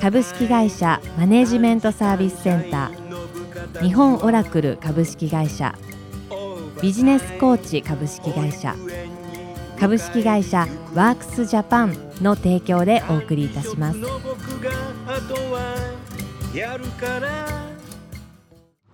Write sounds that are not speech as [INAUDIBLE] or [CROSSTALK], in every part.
株式会社マネジメントサービスセンター。日本オラクル株式会社。ビジネスコーチ株式会社。株式会社ワークスジャパンの提供でお送りいたします。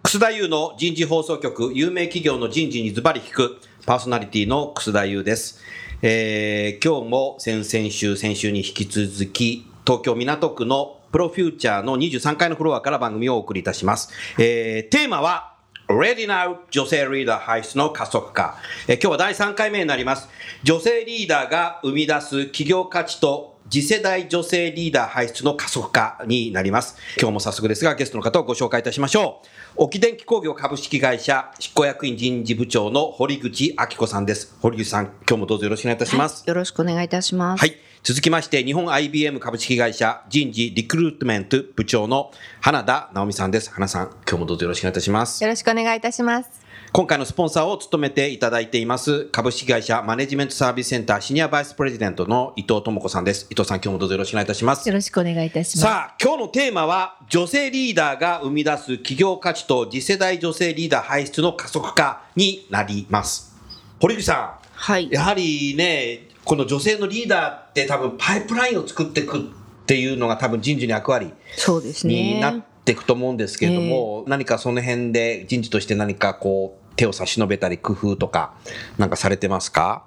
楠田優の人事放送局有名企業の人事にズバリ聞く。パーソナリティの楠田優です、えー、今日も先々週先週に引き続き東京港区のプロフューチャーの23階のフロアから番組をお送りいたします。えー、テーマは Ready Now 女性リーダー輩出の加速化、えー、今日は第3回目になります。女性リーダーが生み出す企業価値と次世代女性リーダー輩出の加速化になります。今日も早速ですがゲストの方をご紹介いたしましょう。沖電機工業株式会社執行役員人事部長の堀口明子さんです。堀口さん、今日もどうぞよろしくお願いいたします。はい、よろしくお願いいたします。はい。続きまして、日本 IBM 株式会社人事リクルートメント部長の花田直美さんです。花さん、今日もどうぞよろしくお願いいたします。よろしくお願いいたします。今回のスポンサーを務めていただいています株式会社マネジメントサービスセンターシニアバイスプレジデントの伊藤智子さんです伊藤さん今日もどうぞよろしくお願いいたしますよろしくお願いいたしますさあ今日のテーマは女性リーダーが生み出す企業価値と次世代女性リーダー輩出の加速化になります堀口さん、はい、やはりねこの女性のリーダーって多分パイプラインを作っていくっていうのが多分人事の役割そうですね。になっていくと思うんですけれども、何かその辺で人事として何かこう手を差し伸べたり工夫とかなんかされてますか？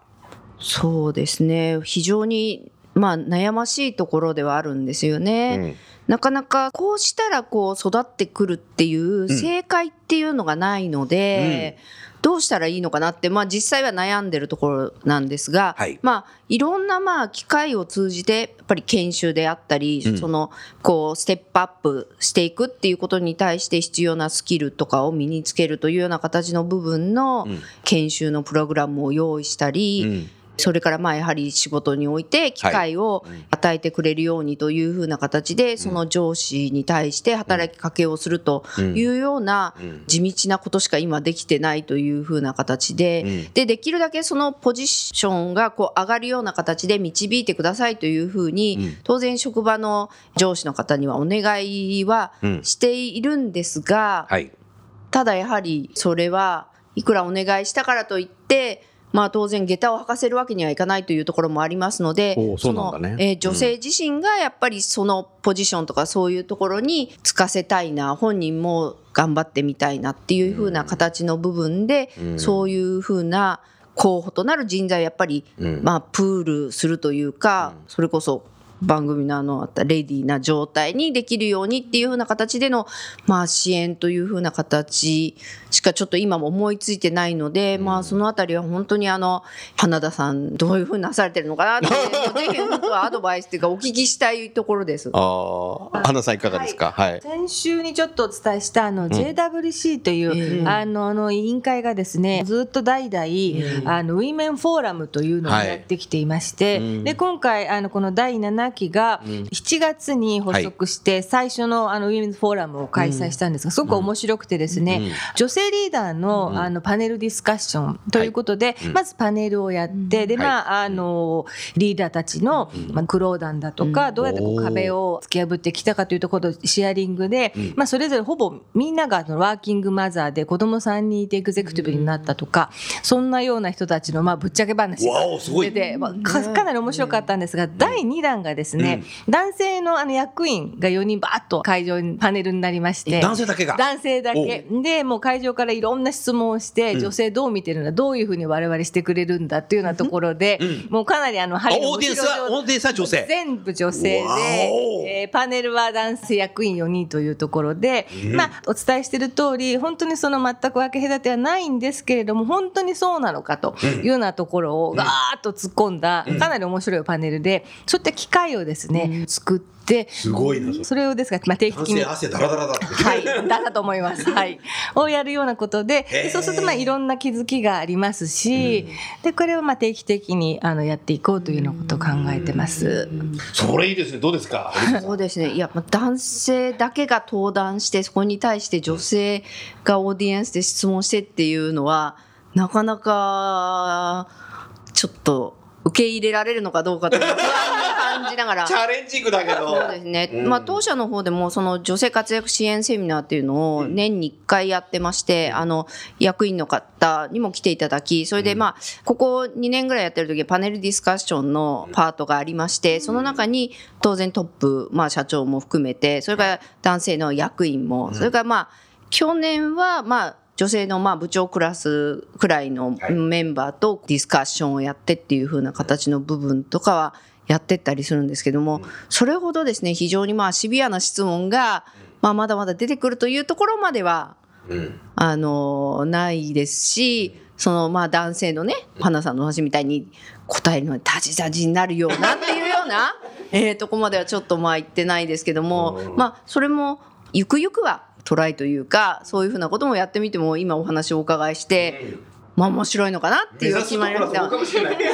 そうですね。非常にまあ悩ましいところではあるんですよね。うん。なかなかこうしたらこう育ってくるっていう正解っていうのがないので、うん、どうしたらいいのかなって、まあ実際は悩んでるところなんですが、はい、まあいろんなまあ機会を通じてやっぱり研修であったり、うん、そのこうステップアップしていくっていうことに対して必要なスキルとかを身につけるというような形の部分の研修のプログラムを用意したり、うんそれからまあやはり仕事において機会を与えてくれるようにというふうな形でその上司に対して働きかけをするというような地道なことしか今できてないというふうな形ででできるだけそのポジションがこう上がるような形で導いてくださいというふうに当然職場の上司の方にはお願いはしているんですがただやはりそれはいくらお願いしたからといってまあ、当然下駄を履かせるわけにはいかないというところもありますのでその、ね、えー、女性自身がやっぱりそのポジションとかそういうところにつかせたいな本人も頑張ってみたいなっていうふうな形の部分で、うん、そういうふうな候補となる人材をやっぱり、うん、まあ、プールするというか、うん、それこそ番組のあのあったレディーな状態にできるようにっていうふうな形での、まあ、支援というふうな形しかちょっと今も思いついてないので、うん、まあそのあたりは本当にあの花田さんどういうふうになされてるのかなって [LAUGHS] ぜひ本当はアドバイスっていうかお聞きしたいところです。あ花田さんいかがですか、はい、はい、先週にちょっとお伝えしたあの JWC という、うん、あのあの委員会がですねずっと代々、うん、あのウィメンフォーラムというのをやってきていまして、はい、で今回あのこの第7期が7月に発足して最初のあのウィメンフォーラムを開催したんですがすごく面白くてですね、女性リーダーのあのパネルディスカッションということで、まずパネルをやって、で、まあ、あの、リーダーたちの、まあ、苦労談だとか、どうやってこう壁を突き破ってきたかというところシェアリングで、まあ、それぞれほぼみんながワーキングマザーで子供さんにいてエグゼクティブになったとか、そんなような人たちの、まあ、ぶっちゃけ話が出て、まあ、かなり面白かったんですが、第2弾がですね、男性のあの役員が4人バーッと会場にパネルになりまして、男性だけが？男性だけ。で、もう会場からいろんな質問をして、女性どう見てるんだ、どういうふうに我々してくれるんだっていうようなところで、もうかなりあの、オーディエンスは、オーディエンスは女性。全部女性で、えー、パネルは男性役員4人というところで、まあ、お伝えしている通り、本当にその全く分け隔てはないんですけれども、本当にそうなのかというようなところをガーッと突っ込んだ、かなり面白いパネルで、そういった機会会をですね、作ってすごいなそれをですが、まあ、定期的に汗ダラダラだってはい、だだと思います。はい。[LAUGHS] をやるようなことで、でそうするとまあいろんな気づきがありますし、でこれをまあ定期的にあのやっていこうというようなことを考えてます。それいいですねどうですか？[LAUGHS] そうですね。いや、まあ男性だけが登壇して、そこに対して女性がオーディエンスで質問してっていうのは、なかなか、ちょっと受け入れられるのかどうかという不安に感じながら。チャレンジングだけど。そうですね。うん。まあ当社の方でもその女性活躍支援セミナーっていうのを年に1回やってまして、あの役員の方にも来ていただき、それでまあここ2年ぐらいやってる時はパネルディスカッションのパートがありまして、その中に当然トップ、まあ社長も含めて、それから男性の役員も、それからまあ去年はまあ女性のまあ部長クラスくらいのメンバーとディスカッションをやってっていう風な形の部分とかはやってったりするんですけども、それほどですね、非常にまあシビアな質問が、まあまだまだ出てくるというところまでは、うん。あの、ないですし、そのまあ男性のね、花さんの話みたいに答えるのにタジタジになるようなっていうような、[LAUGHS] えーとこまではちょっとまあ言ってないですけども、まあそれもゆくゆくはトライというか、そういうふうなこともやってみても今お話をお伺いして、まあ面白いのかなっていう決まりま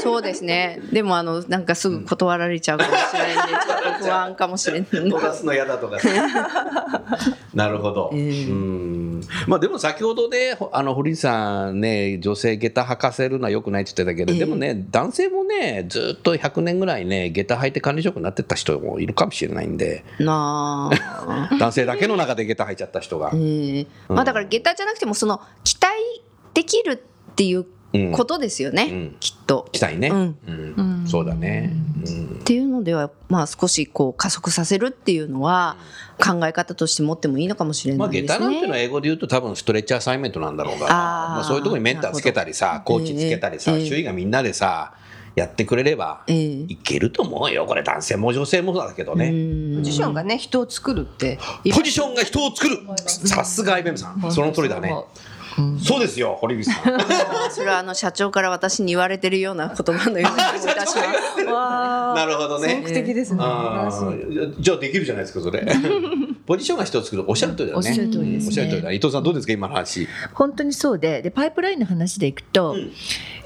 そうですね。でもあのなんかすぐ断られちゃうかもしれない。んで、ちょっと不安かもしれない。飛ばすの嫌だとか。[LAUGHS] なるほど、ええ。うん。まあでも先ほどねほあの堀さんね女性下駄履かせるのはよくないって言ってたけど、ええ。でもね男性もねずっと100年ぐらいね下駄履いて管理職になってった人もいるかもしれないんで。なあ。[LAUGHS] 男性だけの中で下駄履いちゃった人が。え、え。まあだから下駄じゃなくてもその期待できるっていううんことですよね、うん。きっと。期待ね、うん。うん。そうだね、うん。っていうのではまあ少しこう加速させるっていうのは考え方として持ってもいいのかもしれまあ、ないですね。下駄なんていうのは英語で言うと多分ストレッチアサイメントなんだろうからあーまあ、そういうところにメンターつけたりさコーチつけたりさ、ええ周囲がみんなでさやってくれればええいけると思うよ。これ男性も女性もだけどね、うん。ポジションがね人を作るって。ポジションが人を作る。さすがアイベムさん。その通りだねそうですよ堀口さん。[LAUGHS] それはあの社長から私に言われてるような言葉のような気もいたします。わなるほど先ね。駆的ですね。あ素晴らしい。ーじゃあできるじゃないですかそれ。[LAUGHS] ポジションが人を作る。おっしゃる通りだね。おっしゃる通りですね。おっしゃる通りだ。伊藤さんどうですか今の話。本当にそうで。でパイプラインの話でいくと、うん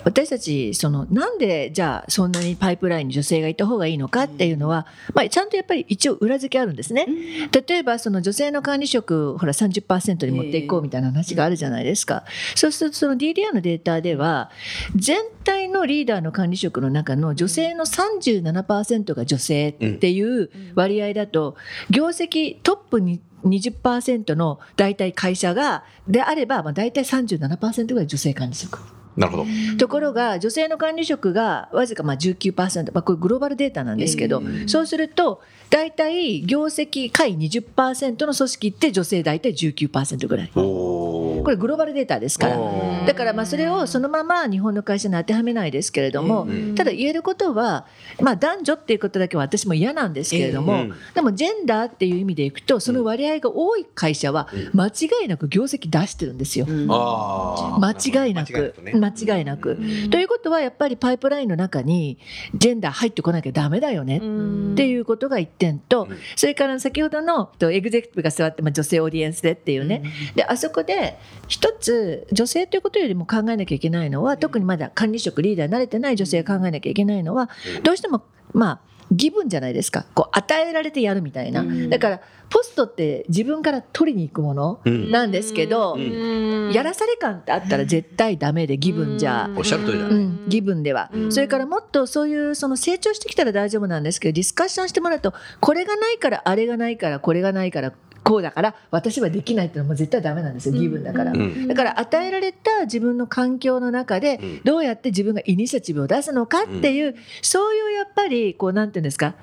私たちそのなんでじゃあそんなにパイプラインに女性がいた方がいいのかっていうのは、まあ、ちゃんとやっぱり一応裏付けあるんですね。例えばその女性の管理職ほら30%に持っていこうみたいな話があるじゃないですか。そうするとその DDR のデータでは全体のリーダーの管理職の中の女性の37%が女性っていう割合だと業績トップに20%の大体会社がであれば、まあ、大体37%ぐらい女性管理職。なるほど。ところが女性の管理職がわずかまあ19%、まあ、これグローバルデータなんですけど、そうすると大体業績下位20%の組織って女性大体19%ぐらい。おこれグローバルデータですから。だからまあそれをそのまま日本の会社に当てはめないですけれども、ただ言えることは、まあ、男女っていうことだけは私も嫌なんですけれども、うん。でもジェンダーっていう意味でいくとその割合が多い会社は間違いなく業績出してるんですよ。間違いなく。ね。間違いなく。ということはやっぱりパイプラインの中にジェンダー入ってこなきゃダメだよねっていうことが一点と、それから先ほどのとエグゼクティブが座って、まあ、女性オーディエンスでっていうね、であそこで一つ女性ということよりも考えなきゃいけないのは特にまだ管理職リーダーに慣れてない女性が考えなきゃいけないのはどうしてもまあギブンじゃないですか。こう与えられてやるみたいな、だからポストって自分から取りに行くものうん。なんですけど、ん。やらされ感ってあったら絶対ダメでギブンじゃ、おっしゃる通りだ。ねうん、ギブンでは、それからもっとそういうその成長してきたら大丈夫なんですけどディスカッションしてもらうとこれがないからあれがないからこれがないからこうだから私はできないっていうのはもう絶対ダメなんですよギブンだから、ん。だから与えられた自分の環境の中でん。どうやって自分がイニシアチブを出すのかっていう、そういうやっぱりこうなんていうんですか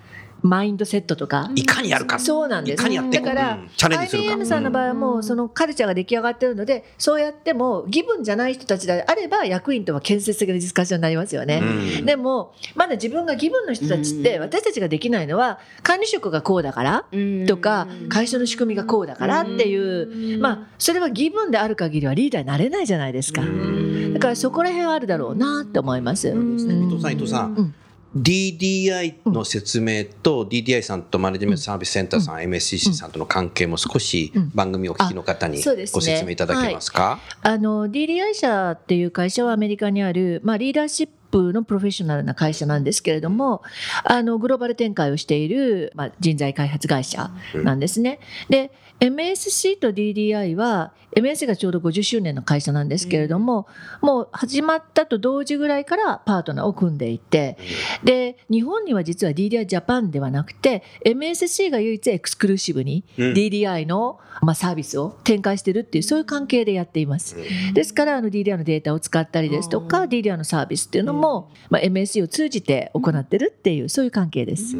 マインドセットとか、いかにやるか。そうなんです。いかにやってだから、うん。チャレンジするか。IBM さんの場合はもうそのカルチャーが出来上がってるのでそうやってもギブンじゃない人たちであれば役員とは建設的なディスカッションになりますよね。うん。でもまだ自分がギブンの人たちって私たちができないのは管理職がこうだからとか会社の仕組みがこうだからっていう。まあそれはギブンである限りはリーダーになれないじゃないですか。だからそこら辺はあるだろうなって思います。伊藤さん伊藤さん、うん DDI の説明と、DDI さんとマネジメントサービスセンターさん、MSCC さんとの関係も少し番組をお聞きの方にご説明いただけますか？あの DDI 社っていう会社はアメリカにある、まあ、リーダーシップのプロフェッショナルな会社なんですけれどもあのグローバル展開をしている、まあ、人材開発会社なんですね。で MSC と DDI は MSC がちょうど50周年の会社なんですけれども、もう始まったと同時ぐらいからパートナーを組んでいて、で日本には実は DDI ジャパンではなくて MSC が唯一エクスクルーシブにうん。DDI の、まあ、サービスを展開してるっていうそういう関係でやっています。ですからあの DDI のデータを使ったりですとか DDI のサービスっていうのも、まあ、MSC を通じて行ってるっていうそういう関係です。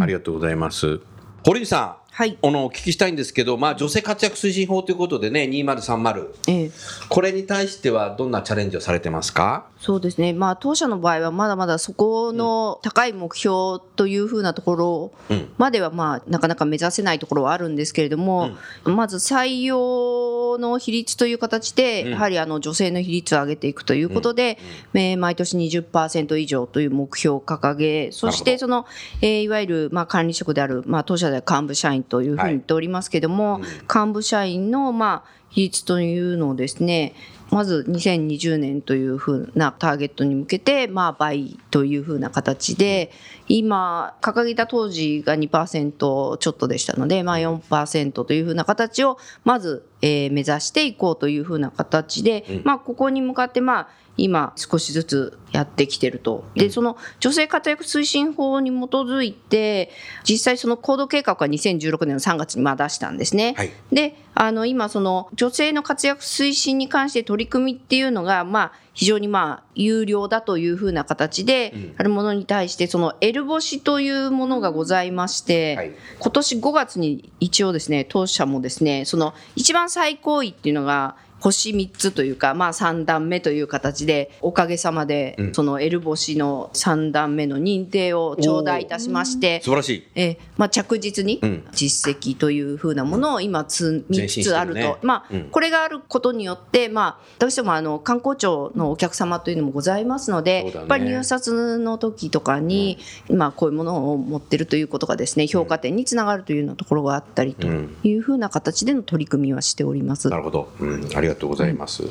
ありがとうございます。堀内さん、はい。あのお聞きしたいんですけど、まあ、女性活躍推進法ということでね、2030、ええ。これに対してはどんなチャレンジをされてますか？そうですね、まあ、当社の場合はまだまだそこの高い目標というふうなところうん。までは、まあ、なかなか目指せないところはあるんですけれども、まず採用の比率という形で、うん。やはりあの女性の比率を上げていくということで、えー毎年20%以上という目標を掲げ、そしてその、えーいわゆる、まあ、管理職である、まあ、当社では幹部社員というふうに言っておりますけれども、幹部社員の、まあ、比率というのをですね、まず2020年というふうなターゲットに向けて、まあ、倍というふうな形で、今、掲げた当時が2%ちょっとでしたので、まあ、4%というふうな形を、まず、えー目指していこうというふうな形で、まあ、ここに向かって、まあ、今、少しずつやってきてると。で、その女性活躍推進法に基づいて、実際その行動計画は2016年の3月にまあ出したんですね。はいで、あの、今、その女性の活躍推進に関して取り組みっていうのが、まあ、非常にまあ、有料だというふうな形で、あるものに対して、その L 星というものがございまして、はい今年5月に一応ですね、当社もですね、その一番最高位っていうのが、星3つというか、まあ3段目という形で、おかげさまで、その L 星の3段目の認定を頂戴いたしまして、素晴らしい。えーまあ、着実にうん。実績というふうなものを今つ3前進してるね。つあると、まあうん。これがあることによって、まあ、どうしてもあの観光庁のお客様というのもございますので、ね。やっぱり入札の時とかに、まあ、こういうものを持ってるということがですね。評価点につながるというようなところがあったりというふうな形での取り組みはしております。なるほど、うん、ありがとうございます。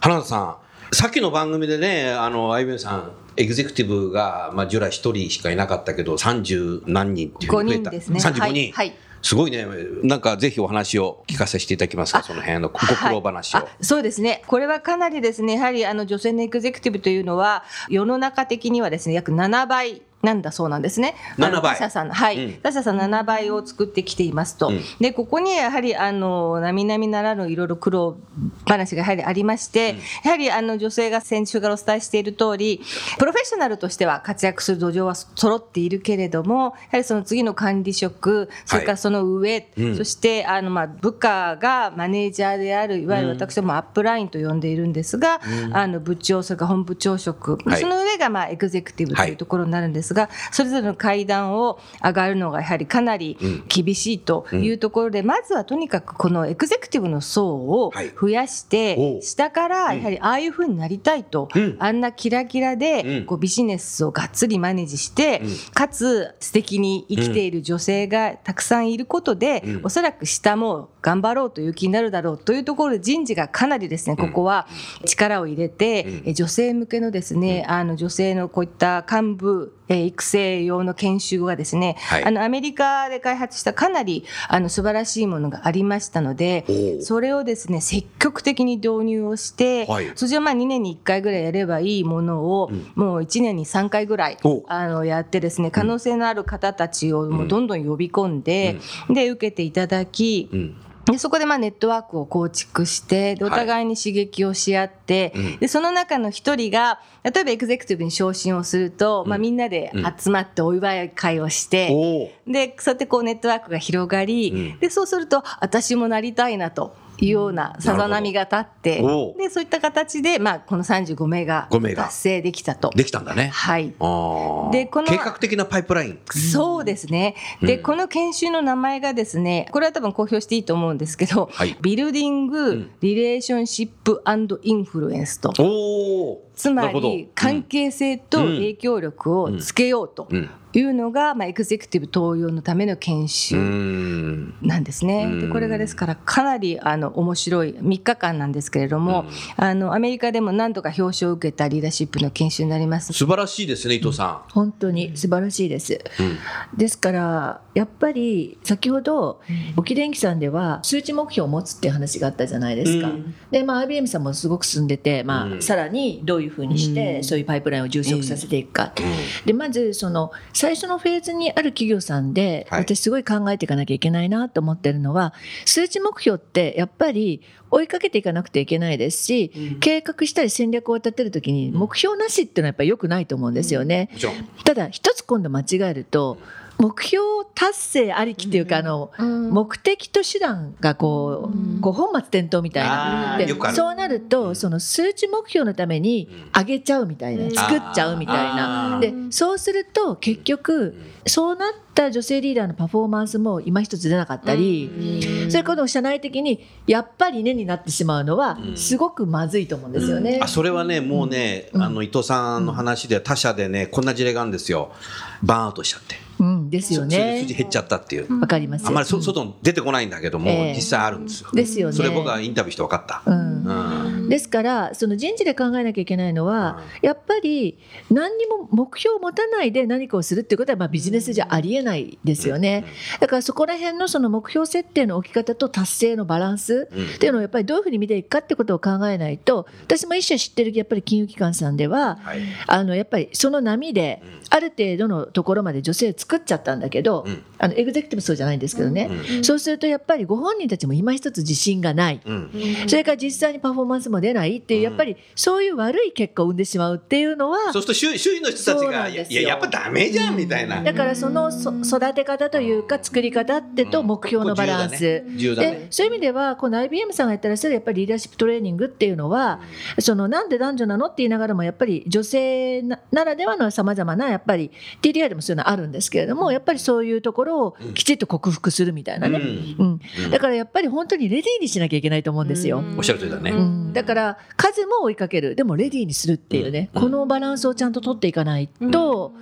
花田さん、さっきの番組でね、あの、アイベンさん、エグゼクティブが、まあ、従来一人しかいなかったけど、30何人っていうふうに増えた。5人ですね35人。はいはいすごいね。なんか、ぜひお話を聞かせていただけますか、その辺のご苦労話を。はいあそうですね、これはかなりですね、やはりあの女性のエグゼクティブというのは、世の中的にはですね約7倍なんだそうなんですね。7あの倍他社さん、はい、うん。他社さん7倍を作ってきていますと。うん。で、ここにやはりあの並々ならぬいろいろ苦労話がやはりありまして、やはりあの女性が先週からお伝えしている通り、プロフェッショナルとしては活躍する土壌は揃っているけれども、やはりその次の管理職、それからその上、うん。そしてあのまあ部下がマネージャーであるいわゆる私どもアップラインと呼んでいるんですが、あの部長それから本部長職、はい。その上がまあエグゼクティブというところになるんですが、それぞれの階段を上がるのがやはりかなり厳しいというところで、まずはとにかくこのエグゼクティブの層をはい増やして、おう。下からやはりああいうふうになりたいと、うん。あんなキラキラうん。でこうビジネスをがっつりマネージして、かつ素敵に生きている女性がたくさんいることで、うん。おそらく下も頑張ろうという気になるだろうというところで人事がかなりですねここは力を入れて、え女性向けのですね、あの女性のこういった幹部えー育成用の研修がですね、はい。あのアメリカで開発したかなりあの素晴らしいものがありましたのでそれをですね積極的に導入をして、はい。それはまあ2年に1回ぐらいやればいいものを、もう1年に3回ぐらいお。あのやってですね可能性のある方たちをもうどんどん呼び込んで、で受けていただき、うんでそこでまあネットワークを構築してでお互いに刺激をし合って、うん。でその中の一人が例えばエグゼクティブに昇進をすると、まあ、みんなで集まってお祝い会をして、おおでそうやってこうネットワークが広がり、うん。でそうすると私もなりたいなというようなさざ波が立って、でそういった形で、まあ、この35名が5名が。達成できたと。できたんだね。はい。でこの計画的なパイプライン。そうですね。で、この研修の名前がですね、これは多分公表していいと思うんですけど、はい。ビルディング・リレーションシップインフルエンスと。おお。つまり関係性と影響力をつけようとうん。いうのが、まあ、エグゼクティブ登用のための研う修んなんですね。うん。でこれがですからかなりあの面白い3日間なんですけれども、あのアメリカでも何度か表彰を受けたリーダーシップの研修になります。素晴らしいですね伊藤さ本当に素晴らしいです。ん、うん。ですからやっぱり先ほど沖電機さんでは数値目標を持つっていう話があったじゃないですか。うん。でまあ IBM さんもすごく進んでて、まあうん。さらにどういうふうにしてそういうパイプラインを充足させていくか。でまずその最初のフェーズにある企業さんで、はい。私すごい考えていかなきゃいけないなと思ってるのは数値目標ってやっぱり追いかけていかなくてはいけないですし、計画したり戦略を立てるときに目標なしっていうのはやっぱり良くないと思うんですよね。ただ一つ今度間違えると目標達成ありきっていうか、あの目的と手段がこう,、こう本末転倒みたいな。でそうなるとその数値目標のために上げちゃうみたいな、作っちゃうみたいあなー。でそうすると結局そうなった女性リーダーのパフォーマンスも今一つ出なかったり、それこそ社内的にやっぱりねになってしまうのはすごくまずいと思うんですよね。あそれはねもうね、あの伊藤さんの話では他社でねこんな事例があるんですよ。バーンアウトしちゃってうん、ですよね。数字。減っちゃったっていう、わかります。あんまりそ外に出てこないんだけども、ええ。実際あるんですよ。ですよね。それ僕はインタビューして分かった、うん。うん。ですからその人事で考えなきゃいけないのは、やっぱり何にも目標を持たないで何かをするっていうことはまあビジネスじゃありえないですよね。だからそこら辺のその目標設定の置き方と達成のバランスっていうのをやっぱりどういうふうに見ていくかってことを考えないと私も一社知ってるやっぱり金融機関さんでは、はい。あのやっぱりその波である程度のところまで女性作っちゃったんだけど、うん。あのエグゼクティブそうじゃないんですけどね、そうするとやっぱりご本人たちも今一つ自信がない。うん。それから実際にパフォーマンスも出ないっていう、やっぱりそういう悪い結果を生んでしまうっていうのはそうすると周囲周囲の人たちそうがないんですよ。ややっぱダメじゃんみたいな、だからそのそ育て方というか作り方ってと目標のバランス、重要だね。重要だね。でそういう意味ではこの IBM さんがやってらっしゃるやっぱりリーダーシップトレーニングっていうのは、そのなんで男女なのって言いながらもやっぱり女性なならではのさまざまなやっぱり TDI でもそういうのあるんですけれどもやっぱりそういうところをきちっと克服するみたいなね、うん。だからやっぱり本当にレディーにしなきゃいけないと思うんですよ。おっしゃる通りだね、うん、だから数も追いかける。でもレディーにするっていうね、このバランスをちゃんと取っていかないと、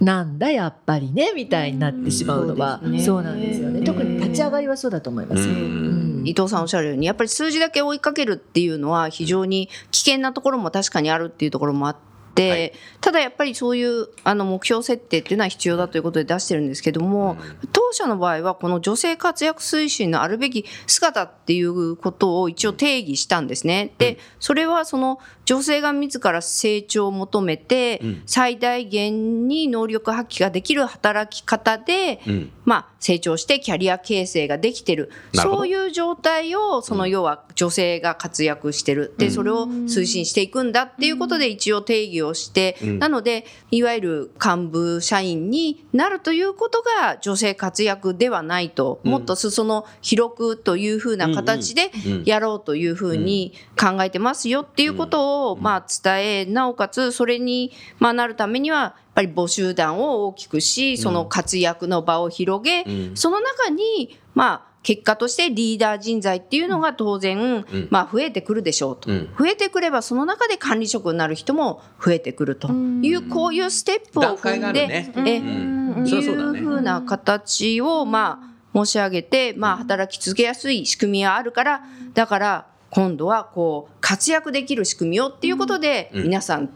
なんだやっぱりねみたいになってしまうのは、うん。そうですねそうなんですよね。特に立ち上がりはそうだと思います、うん。伊藤さんおっしゃるようにやっぱり数字だけ追いかけるっていうのは非常に危険なところも確かにあるっていうところもあって、はい。ただやっぱりそういうあの目標設定っていうのは必要だということで出してるんですけども、当社の場合はこの女性活躍推進のあるべき姿っていうことを一応定義したんですね。でそれはその女性が自ら成長を求めて最大限に能力発揮ができる働き方で、ん。まあ、成長してキャリア形成ができてる。そういう状態をその要は女性が活躍してる。でそれを推進していくんだっていうことで一応定義をして、なのでいわゆる幹部社員になるということが女性活躍ではないと、もっと裾野広くというふうな形でやろうというふうに考えてますよっていうことをまあ伝えなおかつそれにまあなるためにはぱり募集団を大きくしその活躍の場を広げ、その中にまあ結果としてリーダー人材っていうのが当然、まあ増えてくるでしょうと、ん。増えてくればその中で管理職になる人も増えてくると。いう、こういうステップを踏んで、ね。えうん。いうふうな形をまあ申し上げて、まあ働き続けやすい仕組みがあるからだから今度はこう活躍できる仕組みをっていうことで、皆さん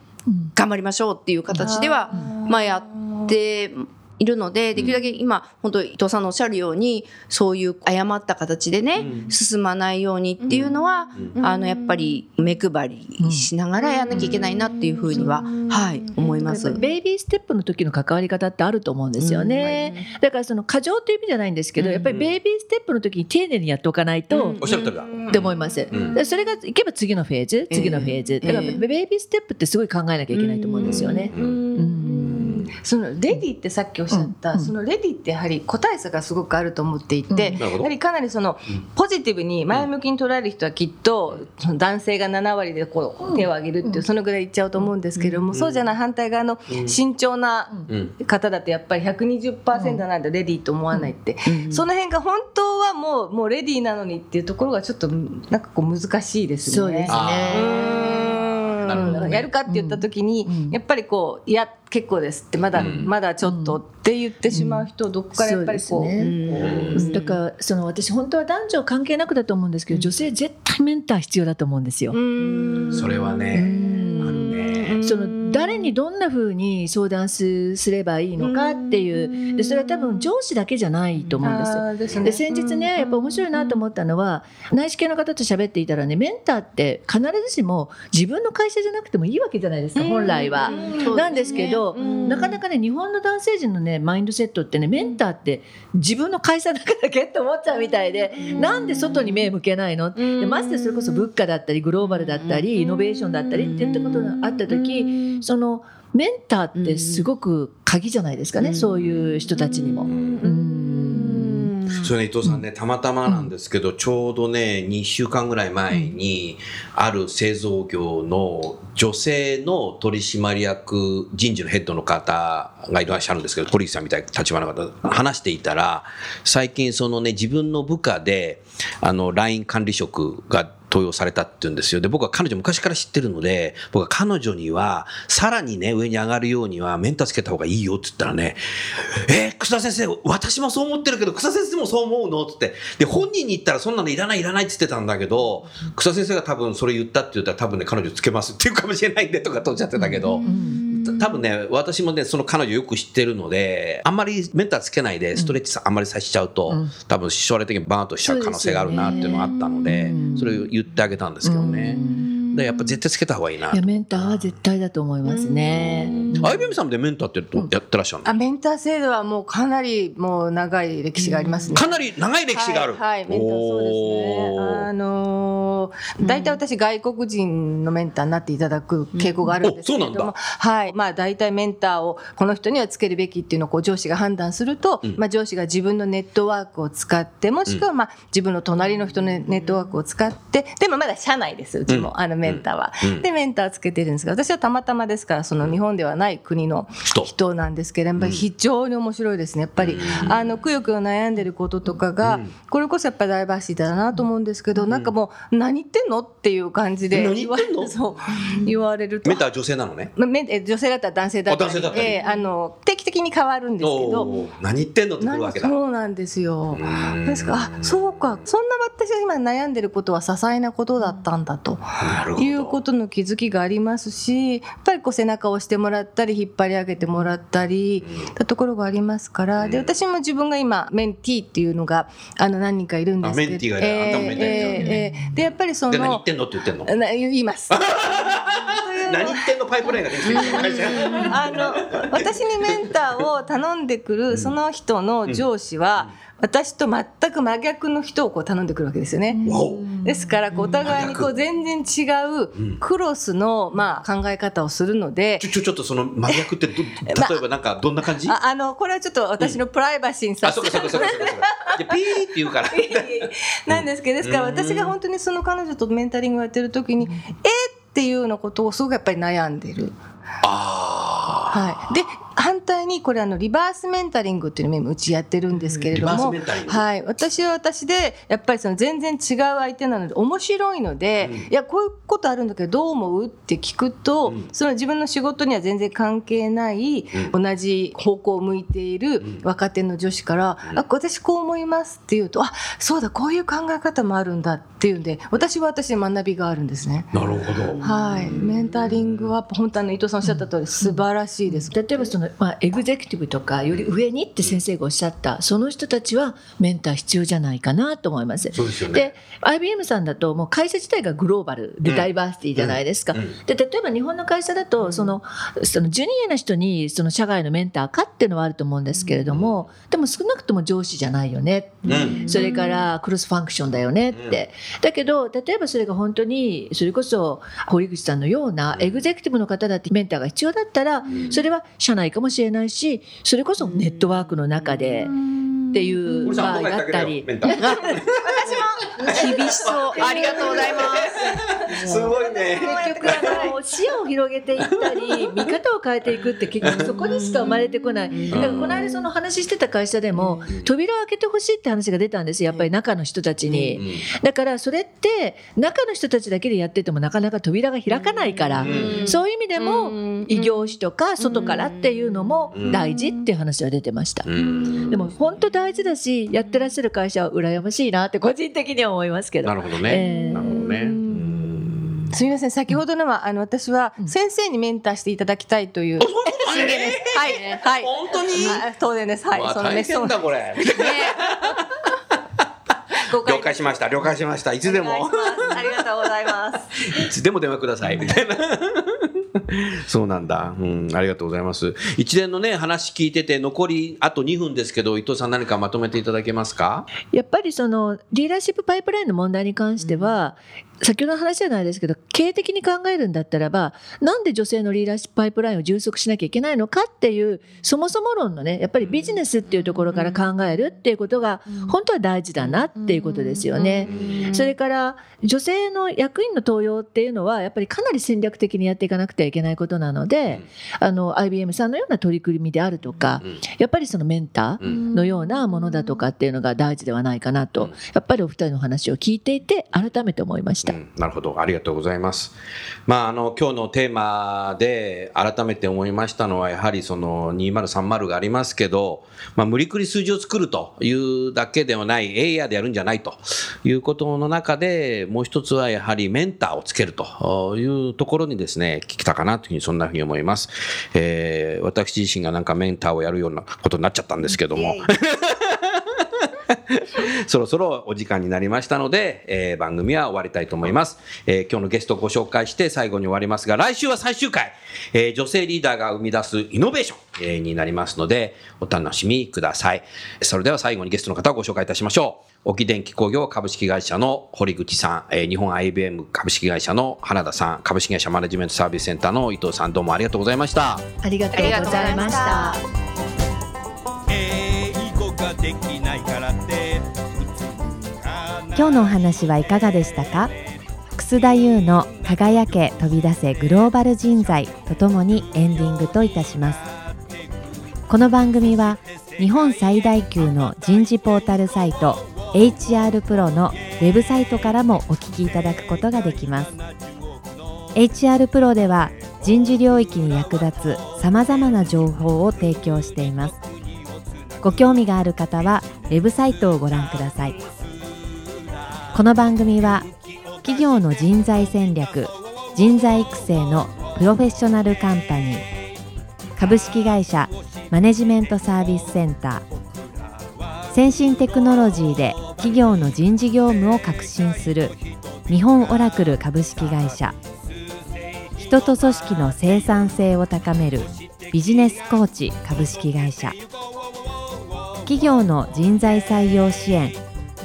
頑張りましょうっていう形では、まあやっているのでできるだけ今本当伊藤さんのおっしゃるようにそういう誤った形でね、進まないようにっていうのは、あのやっぱり目配りしながらやらなきゃいけないなっていうふうには、はい思います。ベイビーステップの時の関わり方ってあると思うんですよね、だからその過剰という意味じゃないんですけど、やっぱりベイビーステップの時に丁寧にやっておかないと、おっしゃる通りだ、って思います、でそれがいけば次のフェーズ次のフェーズ、だからベイビーステップってすごい考えなきゃいけないと思うんですよね、うんそのレディってさっきおっしゃった、うんそのレディってやはり個体差がすごくあると思っていて、やはりかなりそのポジティブに前向きに捉える人はきっと、その男性が7割でこう手を挙げるっていう、そのぐらいいっちゃうと思うんですけれども、そうじゃない反対側の慎重な方だとやっぱり120%なんでレディと思わないって、その辺が本当はもうもうレディなのにっていうところがちょっとなんかこう難しいですね。そうですね。うー。んうん、やるかって言った時に、やっぱりこういや結構ですってまだ、まだちょっとって言ってしまう人、どこからやっぱりこう、ね、だからその私本当は男女関係なくだと思うんですけど、女性絶対メンター必要だと思うんですよ。それはね、その誰にどんなふうに相談すればいいのかっていう。でそれは多分上司だけじゃないと思うんです。よ。で先日ねやっぱ面白いなと思ったのは内視系の方と喋っていたらねメンターって必ずしも自分の会社じゃなくてもいいわけじゃないですか本来は。なんですけどなかなかね日本の男性陣のねマインドセットってねメンターって自分の会社だからけって思っちゃうみたいでなんで外に目向けないの？でましてそれこそ物価だったりグローバルだったりイノベーションだったりっていったことがあった時そのメンターってすごく鍵じゃないですかね、そういう人たちにも。それね伊藤さんねたまたまなんですけど、ちょうどね2週間ぐらい前に、ある製造業の女性の取締役人事のヘッドの方がいらっしゃるんですけど堀内さんみたいな立場の方話していたら最近そのね自分の部下であの LINE 管理職が登用されたって言うんですよ。で、僕は彼女昔から知ってるので、僕は彼女には、さらにね、上に上がるようには、メンターつけた方がいいよって言ったらね、えー、草田先生、私もそう思ってるけど、草田先生もそう思うの？って。で、本人に言ったらそんなのいらないいらないって言ってたんだけど、草田先生が多分それ言ったって言ったら多分ね、彼女つけますって言うかもしれないんでとかとおっしゃってたけど、うんうん多分ね、私もね、その彼女よく知ってるので、あんまりメンターつけないで、ストレッチさ、あんまりさせちゃうと、多分将来的にバーンとしちゃう可能性があるなっていうのがあったので、それを言ってあげたんですけどね。でやっぱ絶対つけた方がいいな。いやメンターは絶対だと思いますね。あいびみさんでメンターってやってらっしゃるの？あメンター制度はもうかなりもう長い歴史がありますね。かなり長い歴史がある。はい、はい、メンターそうですね。あの大、体私外国人のメンターになっていただく傾向があるんですけれども、はい、まあ大体メンターをこの人にはつけるべきっていうのをこう上司が判断すると、まあ上司が自分のネットワークを使ってもしくはまあ自分の隣の人のネットワークを使ってでもまだ社内ですうちも、あのメンターは。でメンターつけてるんですが私はたまたまですからその日本ではない国の人。なんですけれども、非常に面白いですねやっぱり、あのくよくよ悩んでることとかが、これこそやっぱりダイバーシティだなと思うんですけど、なんかもう何言ってんのっていう感じで言わそう言われると。メンター女性なのね？女性だったら男性だったり。だったり、えー、あの定期的に変わるんですけど。何言ってんのってくるわけだ。そうなんですよ。ですからあそうか。そんな私が今悩んでることは些細なことだったんだと。いうことの気づきがありますしやっぱりこう背中を押してもらったり引っ張り上げてもらったりたところがありますから。で私も自分が今メンティーっていうのがあの何人かいるんですけど。メンティーがいる、えー、あんたもメンティーえー、でやっぱりその何言ってんの？って言ってんの？言います。[LAUGHS] 何言ってんの？パイプラインができてる。あの私にメンターを頼んでくるその人の上司は、私と全く真逆の人をこう頼んでくるわけですよね。ですからお互いにこう全然違うクロスのまあ考え方をするので、ちょちょっとその真逆って [LAUGHS] 例えばなんかどんな感じ？ああのこれはちょっと私のプライバシーにさせて、あそうかそうかそうかそうか。ピーって言うから。[LAUGHS] なんですけどですから私が本当にその彼女とメンタリングをやってる時に、え？っていうようなことをすごくやっぱり悩んでる。あはい、で反対にこれあのリバースメンタリングっていうのもうちやってるんですけれども、はい、私は私でやっぱりその全然違う相手なので面白いので、うん、いやこういうことあるんだけどどう思う？って聞くと、うん、その自分の仕事には全然関係ない、うん、同じ方向を向いている若手の女子から「あ私こう思います」って言うと「あそうだこういう考え方もあるんだ」っていうんで私は私で学びがあるんですね。なるほど、はい、メンタリングは本当に伊藤さんおっしゃった通り素晴らしいです。例えばそのまあ、エグゼクティブとかより上にって先生がおっしゃったその人たちはメンター必要じゃないかなと思います。でね、で IBM さんだともう会社自体がグローバルでダイバーシティじゃないですか。うんうん、で例えば日本の会社だとそのそのジュニアな人にその社外のメンターかっていうのはあると思うんですけれども、でも少なくとも上司じゃないよね、それからクロスファンクションだよねって。だけど例えばそれが本当にそれこそ堀口さんのようなエグゼクティブの方だってメンターが必要だったらそれは社内かもしれないしそれこそネットワークの中でっていう場合があったり。私も厳しそう。ありがとうございます。すごいね。結局あの視野を広げていったり見方を変えていくって結局そこにしか生まれてこない。だからこの間その話してた会社でも扉を開けてほしいって話が出たんですやっぱり中の人たちに。だからそれって中の人たちだけでやっててもなかなか扉が開かないから。そういう意味でも異業種とか外からっていうのも大事っていう話は出てました。でも本当大事だしやってらっしゃる会社は羨ましいなって個人的には思いますけどなるほどね、えー、なるほどねすみません先ほどのはあの私は先生にメンターしていただきたいという。はいはい。本当に？当然です。はい。その大変だこれ。[LAUGHS] 了解しました。了解しました。いつでも。ありがとうございます。[LAUGHS] いつでも電話くださいみたいな。[LAUGHS] そうなんだ。うん、ありがとうございます。一連のね、話聞いてて、残りあと2分ですけど、伊藤さん何かまとめていただけますか？やっぱりその、リーダーシップパイプラインの問題に関しては、先ほどの話じゃないですけど経営的に考えるんだったらばなんで女性のリーダーシップパイプラインを充足しなきゃいけないのかっていうそもそも論のねやっぱりビジネスっていうところから考えるっていうことが本当は大事だなっていうことですよね。それから女性の役員の登用っていうのはやっぱりかなり戦略的にやっていかなくてはいけないことなのであの IBM さんのような取り組みであるとかやっぱりそのメンターのようなものだとかっていうのが大事ではないかなとやっぱりお二人の話を聞いていて改めて思いました。うん、なるほど。ありがとうございます。まあ、あの、今日のテーマで改めて思いましたのは、やはりその2030がありますけど、まあ、無理くり数字を作るというだけではない、エイヤーでやるんじゃないということの中で、もう一つはやはりメンターをつけるというところにですね、聞きたかなというふうに、そんなふうに思います。えー、私自身がなんかメンターをやるようなことになっちゃったんですけども。[LAUGHS] そろそろお時間になりましたので、えー、番組は終わりたいと思います、えー、今日のゲストをご紹介して最後に終わりますが、来週は最終回、えー、女性リーダーが生み出すイノベーション、えー、になりますので、お楽しみください。それでは最後にゲストの方をご紹介いたしましょう。沖電機工業株式会社の堀口さん、えー、日本 IBM 株式会社の原田さん、株式会社マネジメントサービスセンターの伊藤さん、どうもありがとうございました。ありがとうございました。今日のお話はいかがでしたか？楠田優の輝け飛び出せグローバル人材とともにエンディングといたします。この番組は日本最大級の人事ポータルサイト HR プロのウェブサイトからもお聞きいただくことができます。HR プロでは人事領域に役立つさまざまな情報を提供しています。ご興味がある方はウェブサイトをご覧ください。この番組は企業の人材戦略人材育成のプロフェッショナルカンパニー株式会社マネジメントサービスセンター先進テクノロジーで企業の人事業務を革新する日本オラクル株式会社人と組織の生産性を高めるビジネスコーチ株式会社企業の人材採用支援